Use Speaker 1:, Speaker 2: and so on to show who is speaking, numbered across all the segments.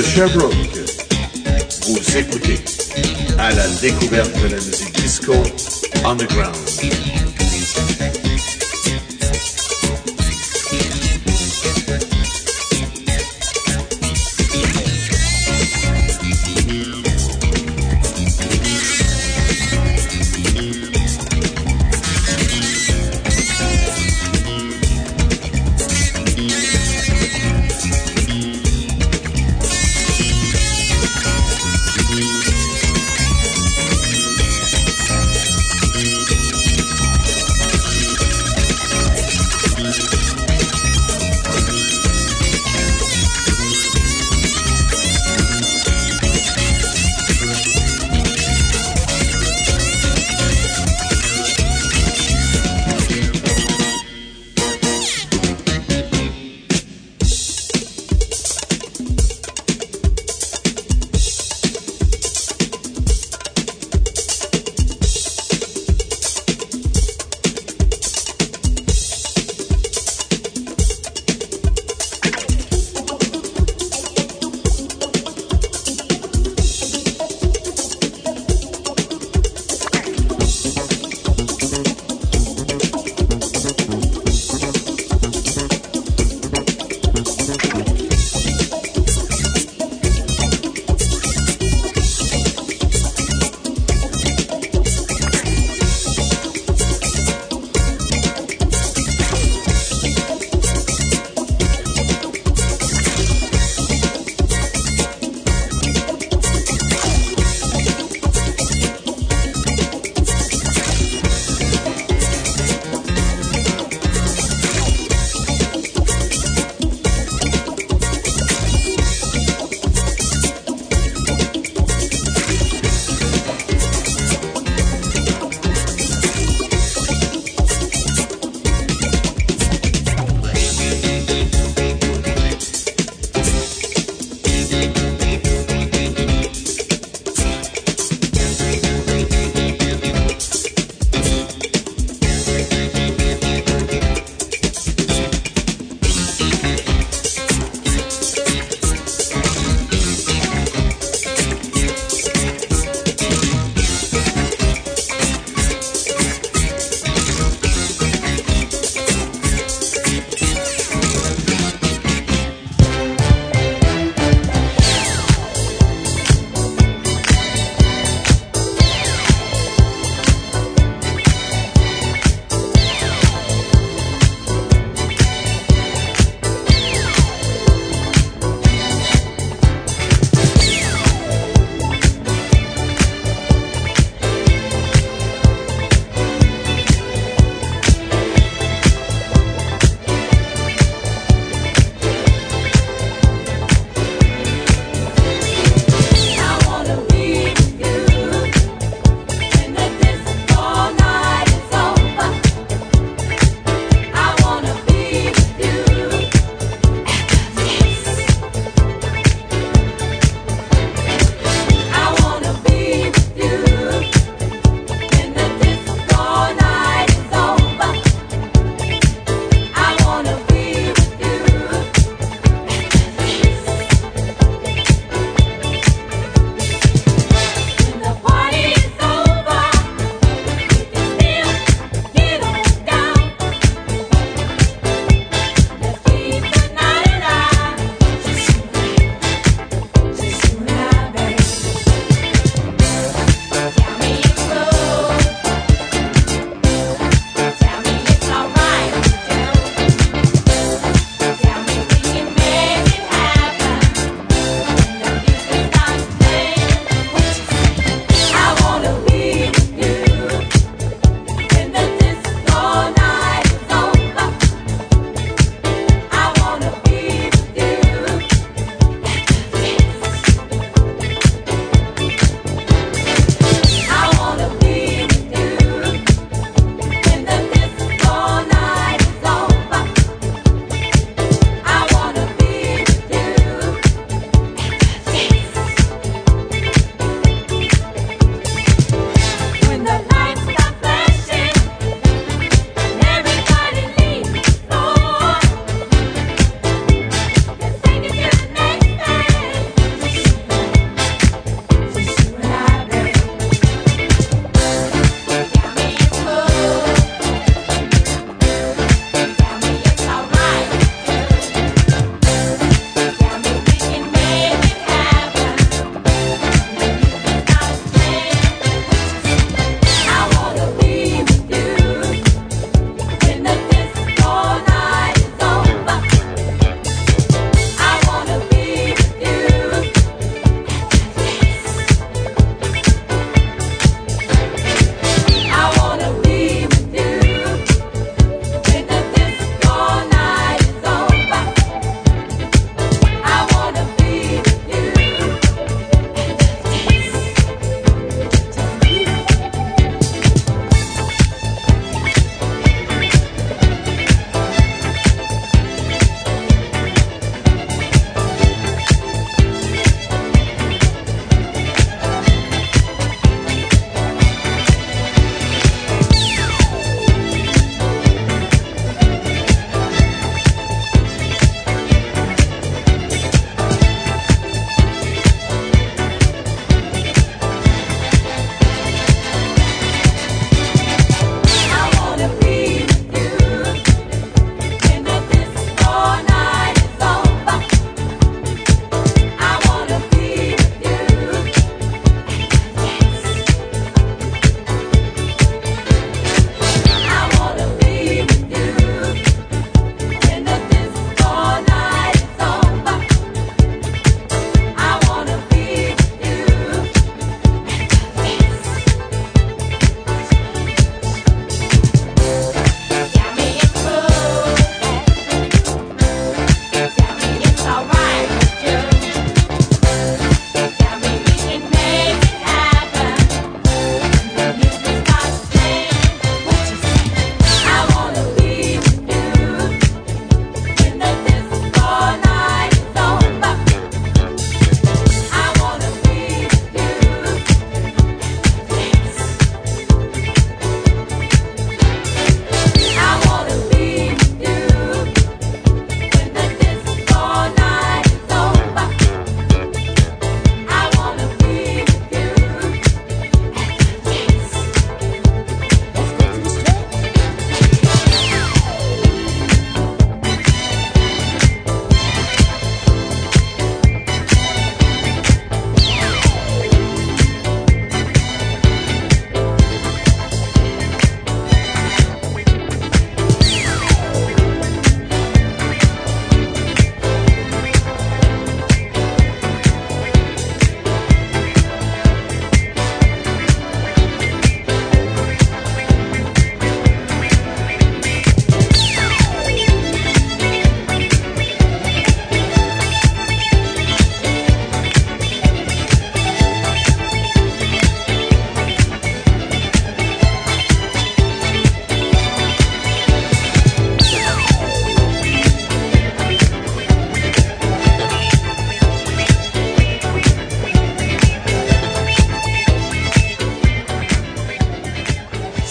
Speaker 1: the Chevron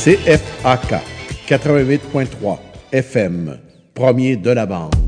Speaker 1: CFAK 88.3 FM, premier de la bande.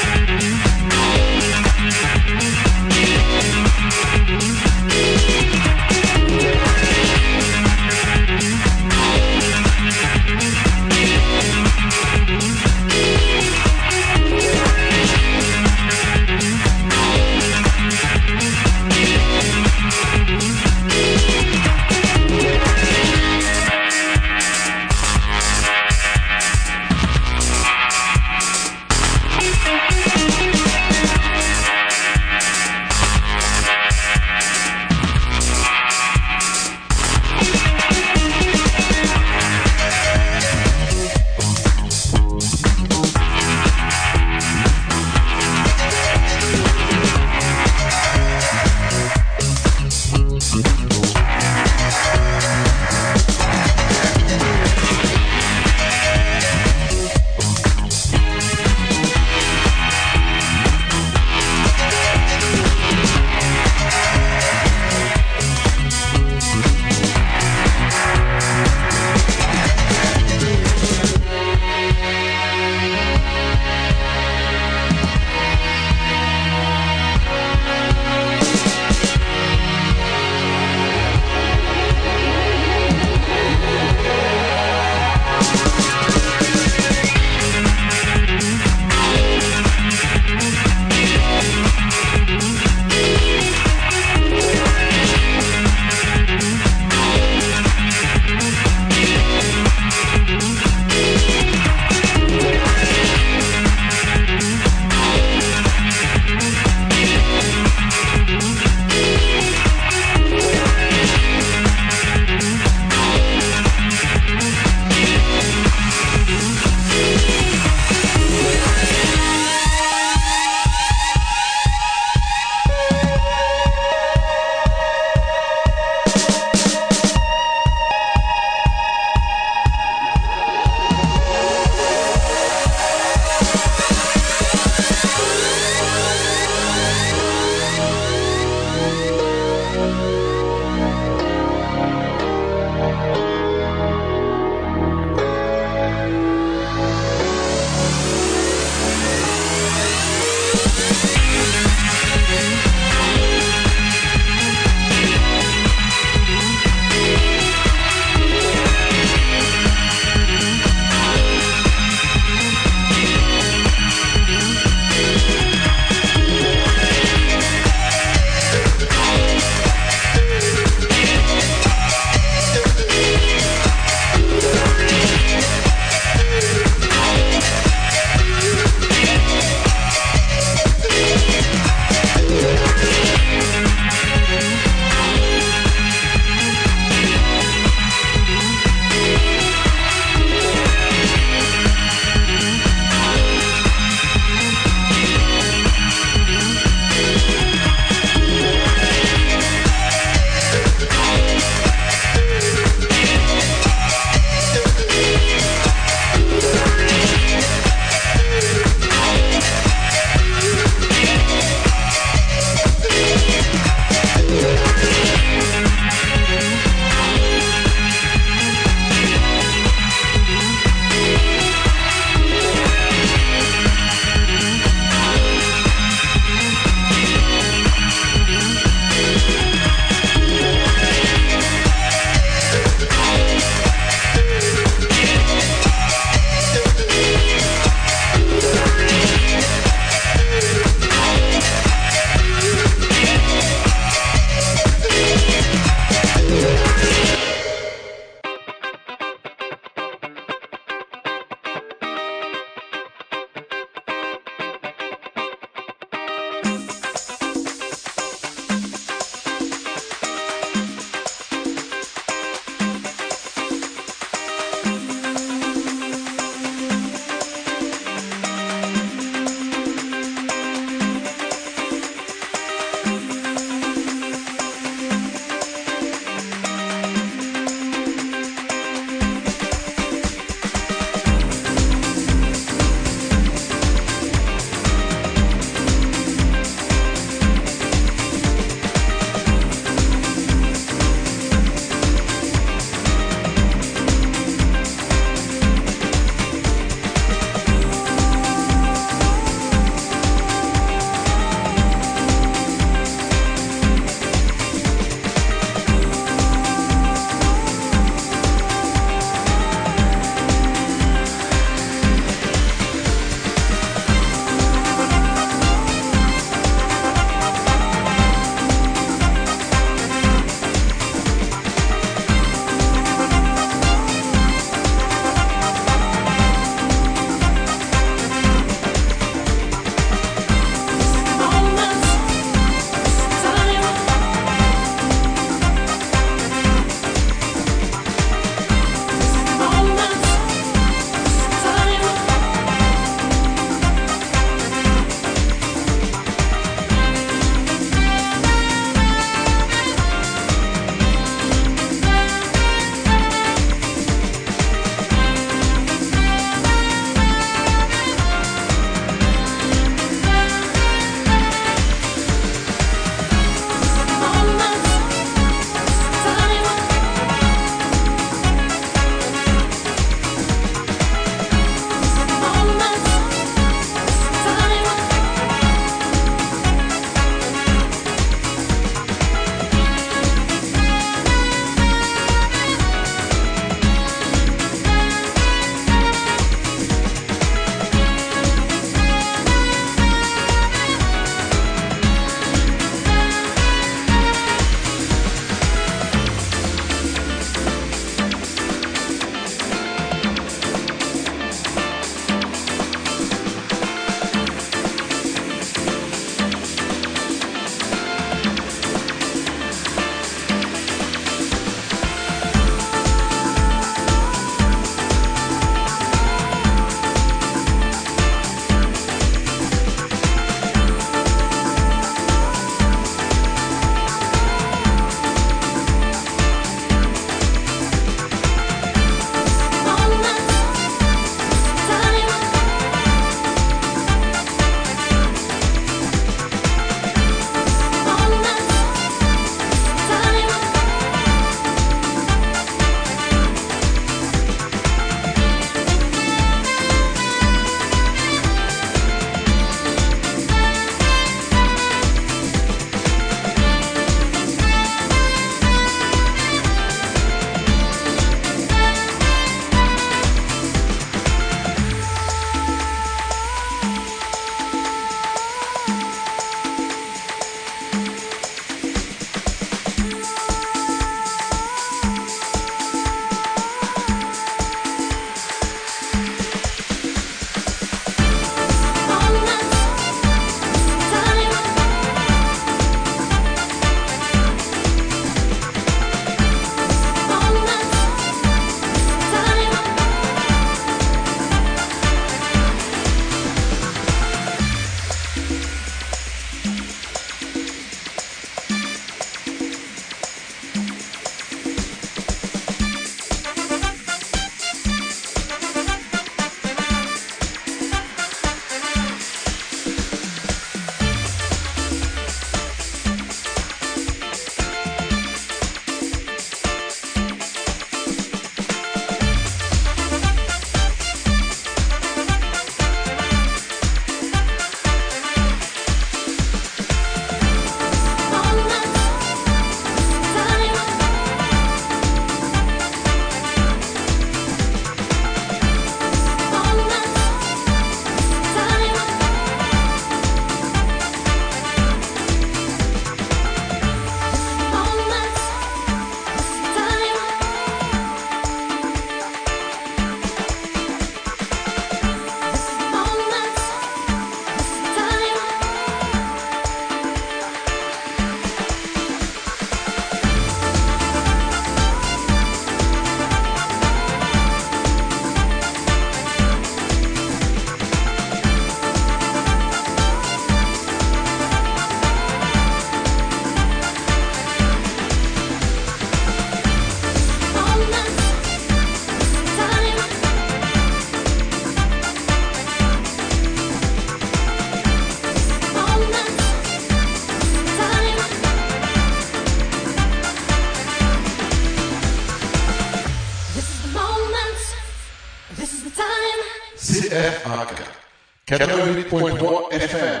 Speaker 2: 88.3 FM,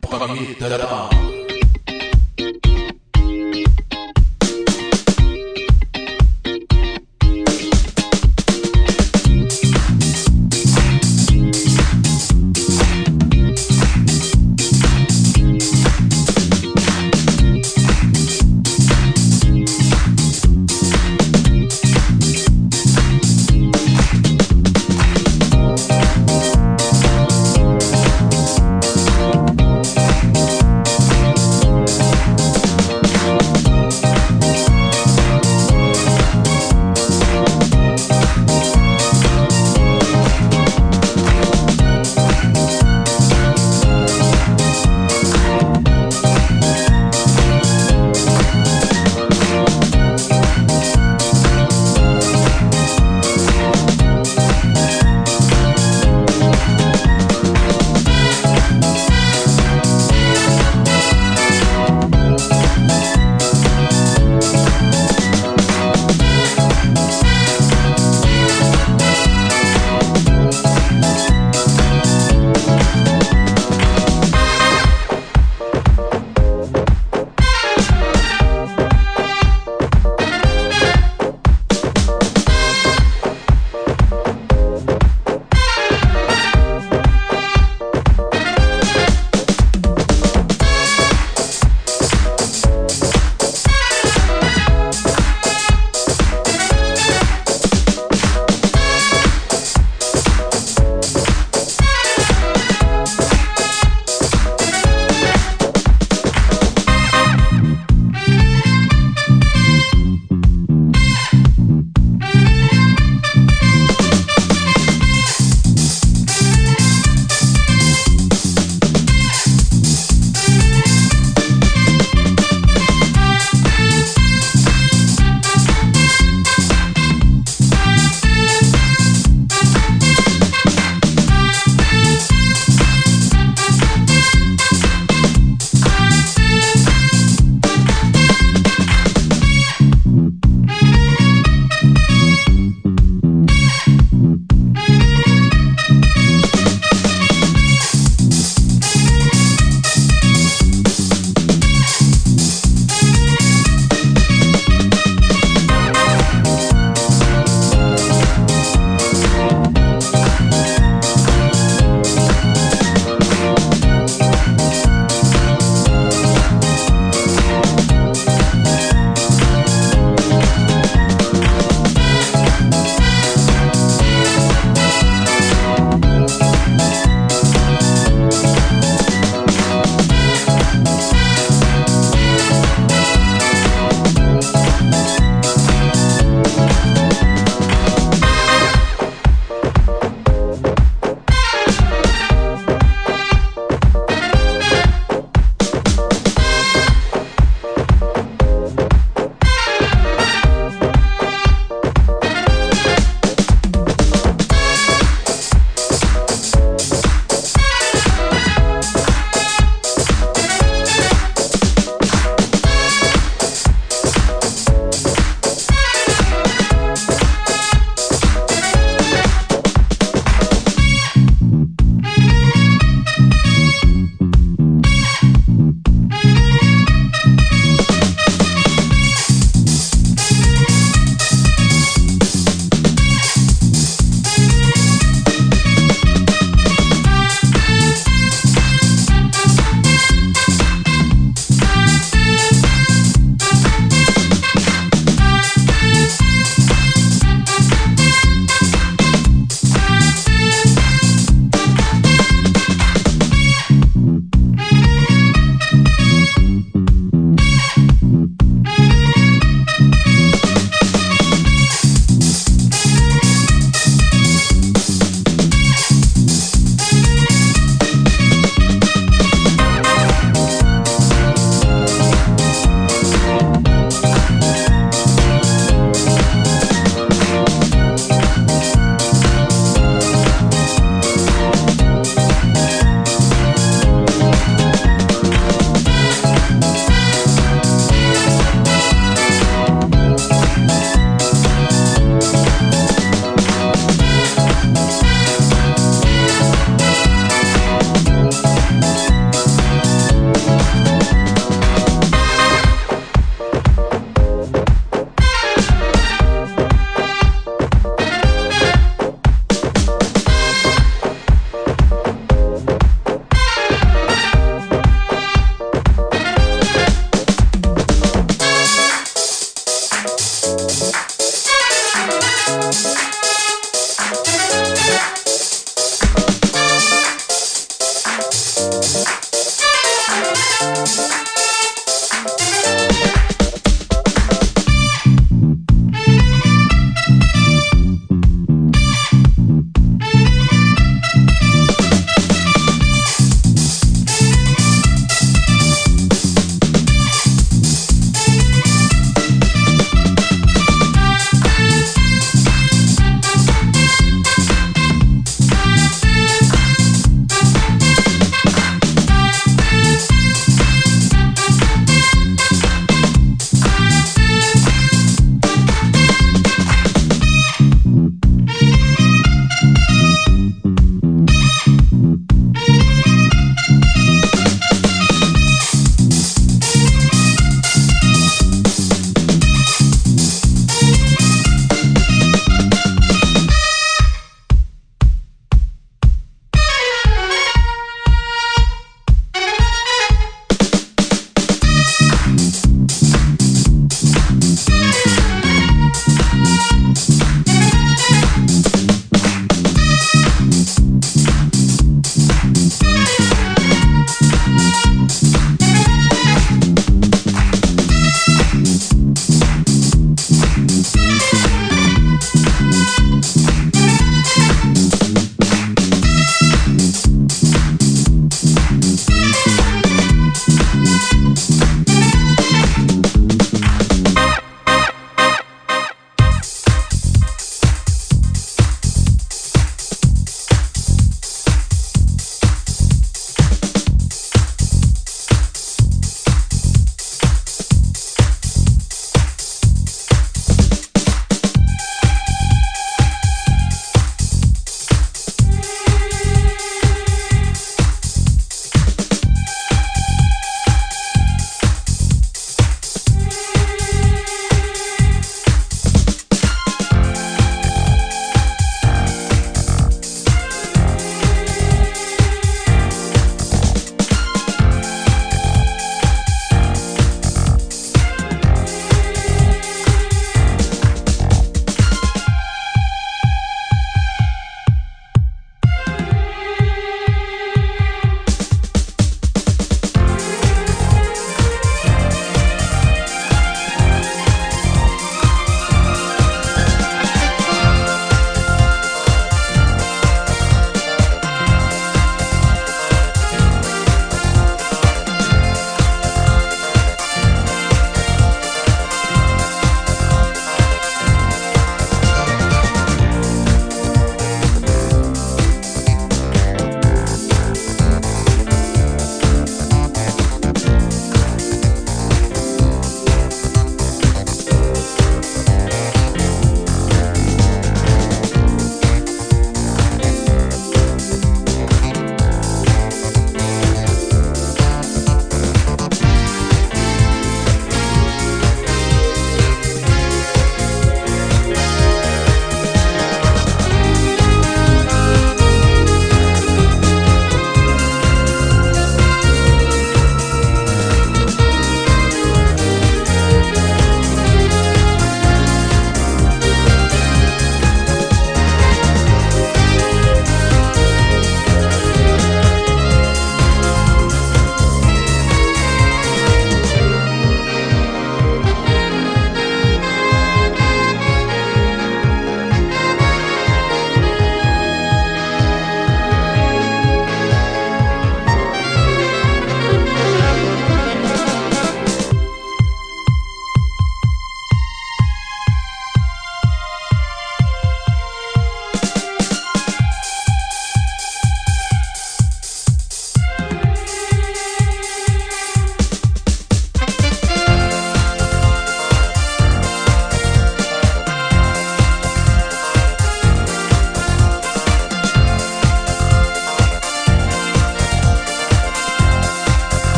Speaker 2: premier de
Speaker 3: avez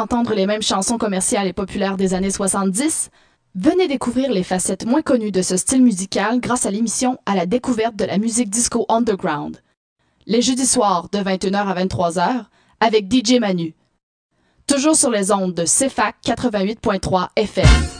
Speaker 3: entendre les mêmes chansons commerciales et populaires des années 70? Venez découvrir les facettes moins connues de ce style musical grâce à l'émission À la découverte de la musique disco underground. Les jeudis soirs de 21h à 23h avec DJ Manu. Toujours sur les ondes de CFAC 88.3 FM.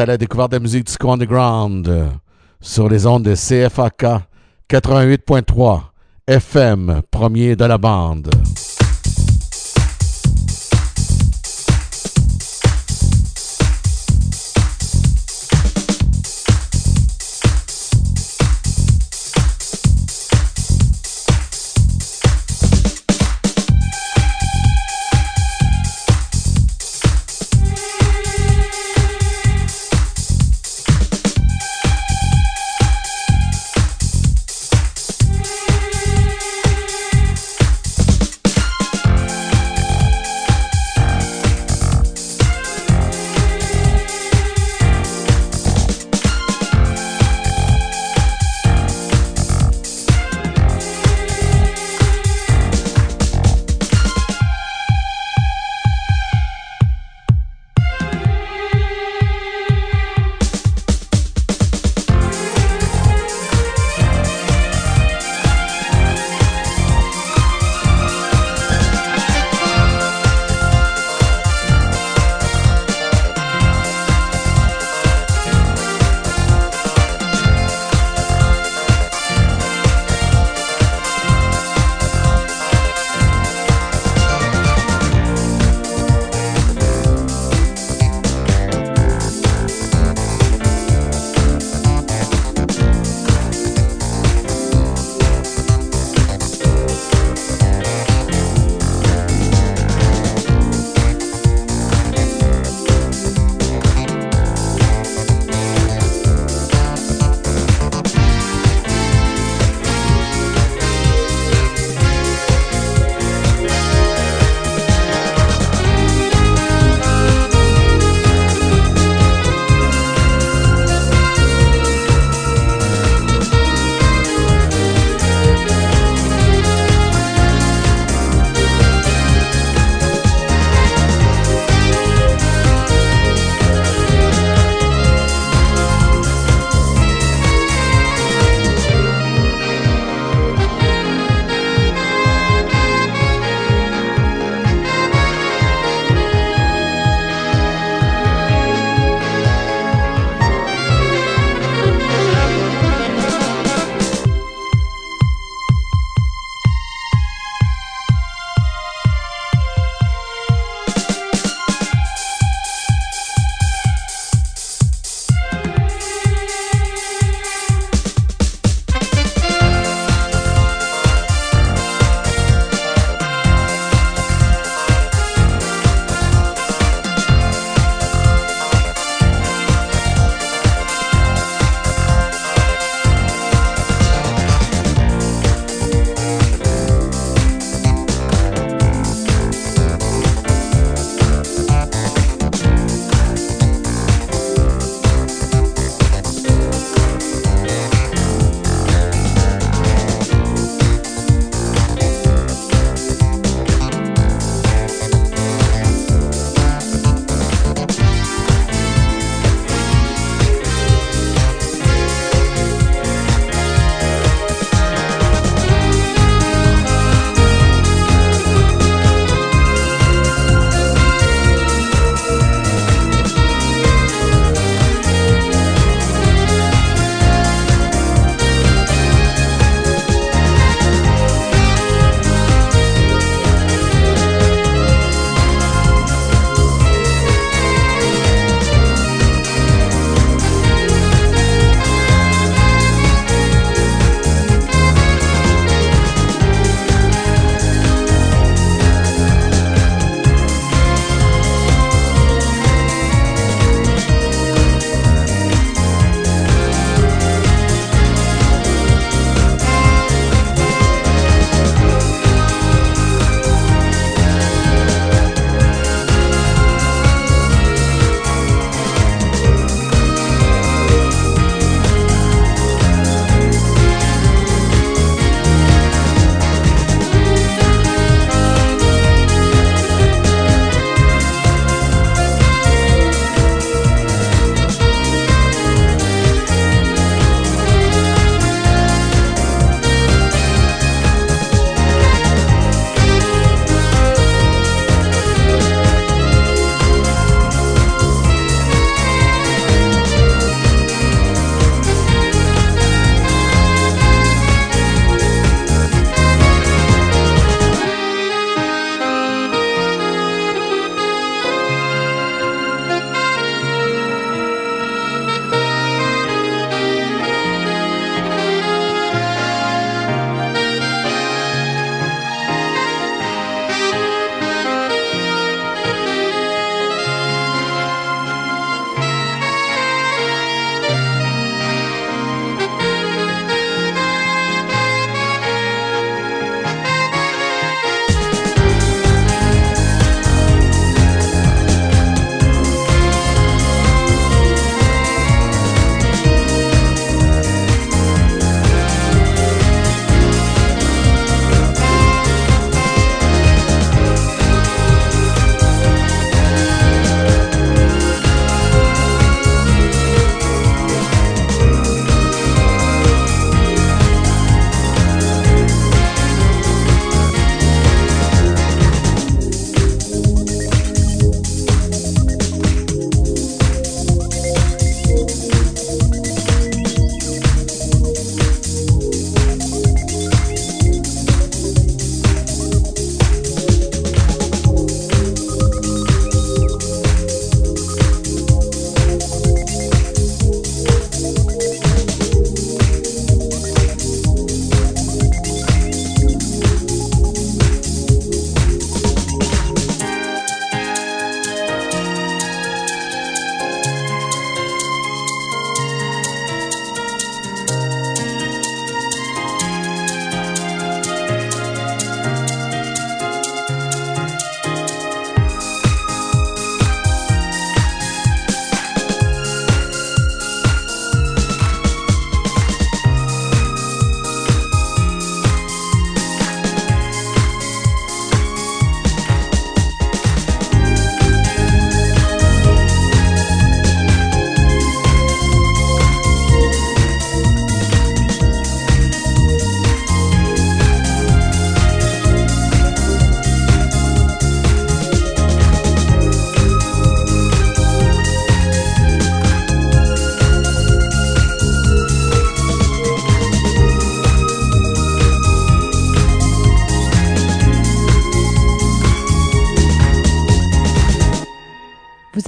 Speaker 1: à la découverte de la musique disco underground euh, sur les ondes de CFAK 88.3 FM, premier de la bande.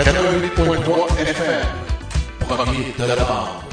Speaker 4: 88.3 FM, premier de la.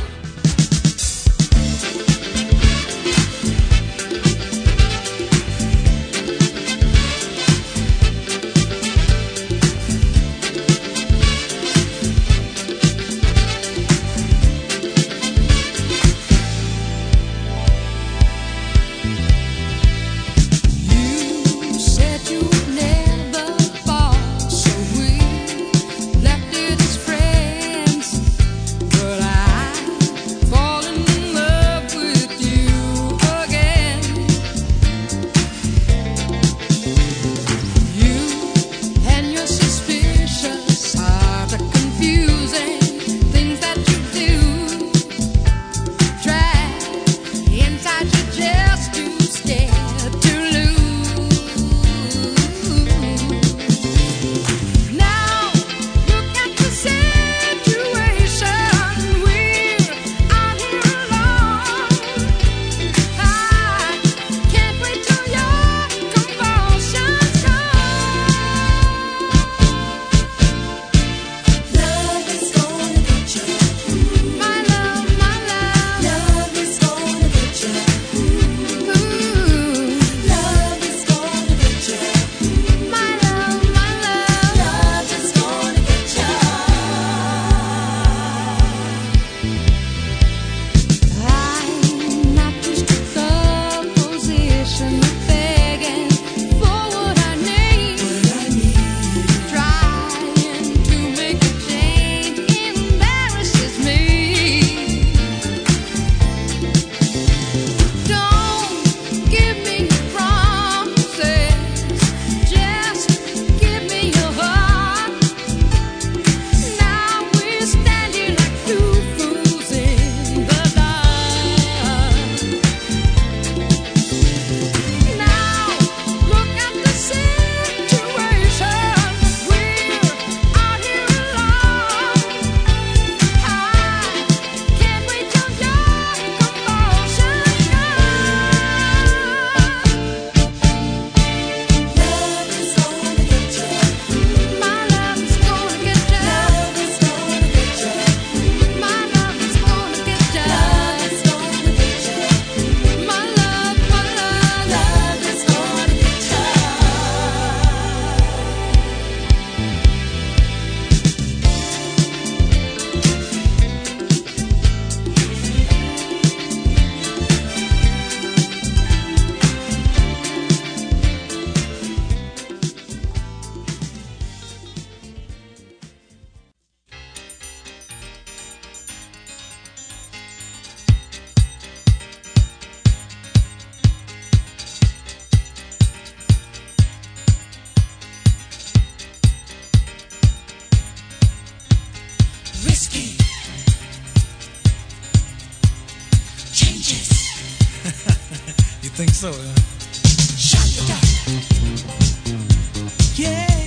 Speaker 5: think so. Yeah.
Speaker 2: yeah.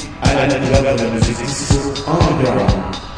Speaker 6: Island Government is on the ground.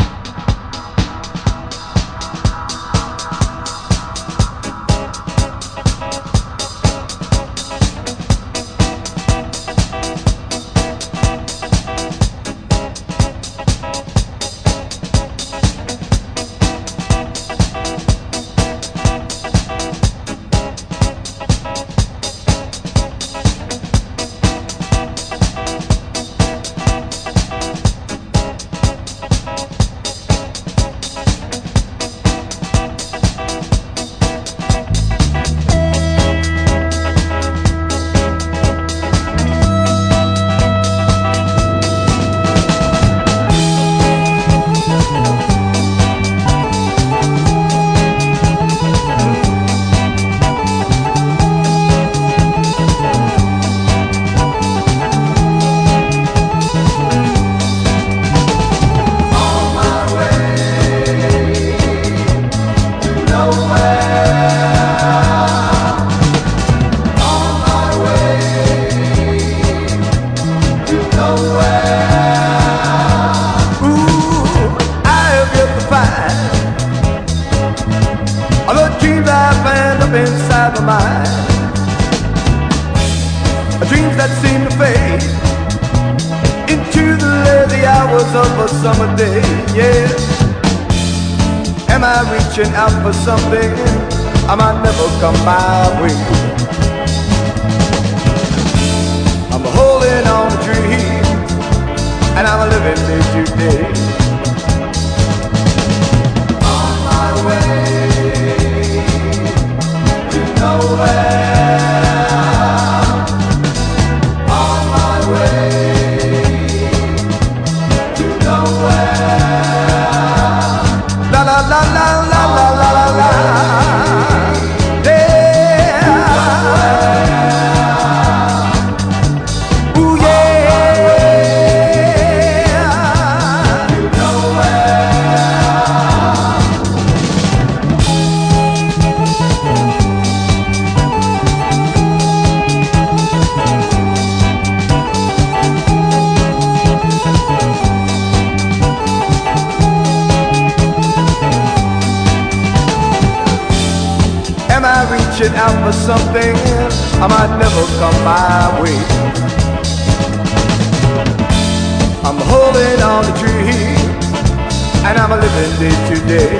Speaker 6: I'm a living day to day.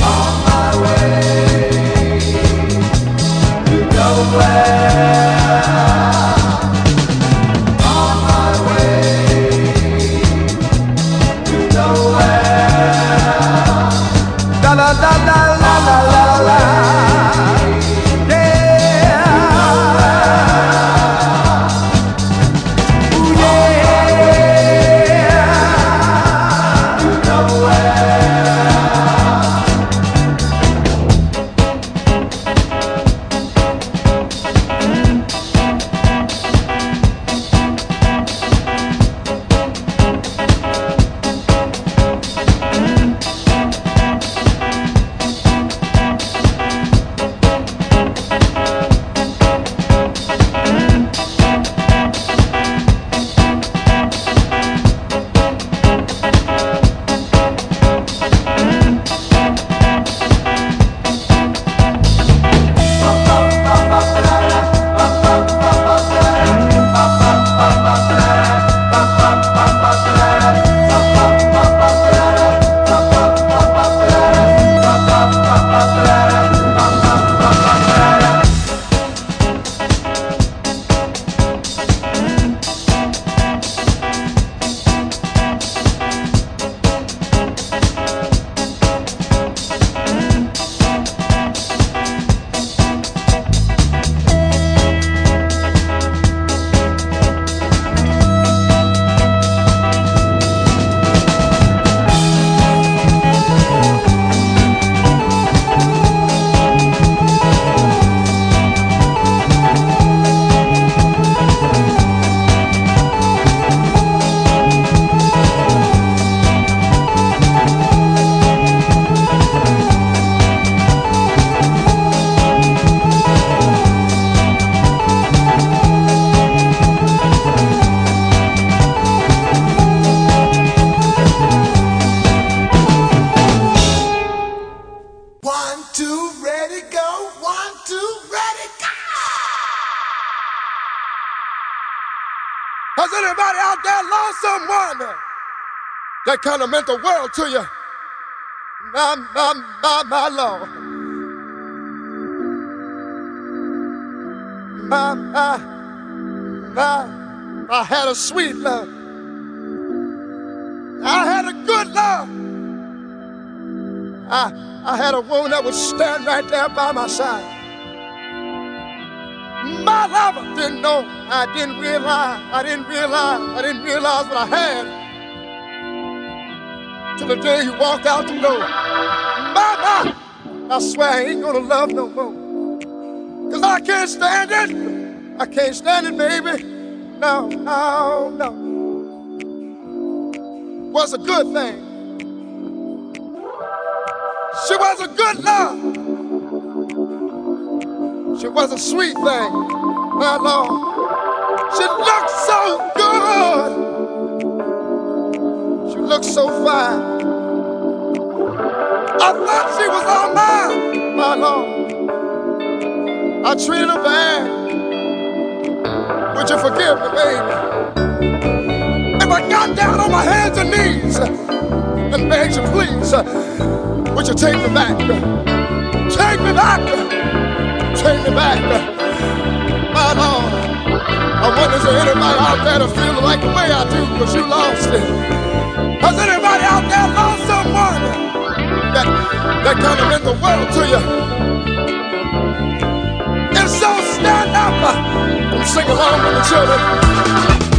Speaker 6: On my way to nowhere.
Speaker 7: Right there by my side. My lover didn't know. I didn't realize. I didn't realize. I didn't realize what I had till the day you walked out the door. My, my, I swear I ain't gonna love no more. Cause I can't stand it. I can't stand it, baby. No, no, no. Was a good thing. She was a good love. Was a sweet thing, my Lord. She looked so good. She looked so fine. I thought she was all mine, my Lord. I treated her bad. Would you forgive me, baby? If I got down on my hands and knees and begged you, please, would you take me back? Take me back. Take me back. My Lord. I wonder is there anybody out there that like the way I do because you lost it? Has anybody out there lost someone that, that kind of meant the world to you? If so, stand up and sing along with the children.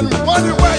Speaker 7: and money.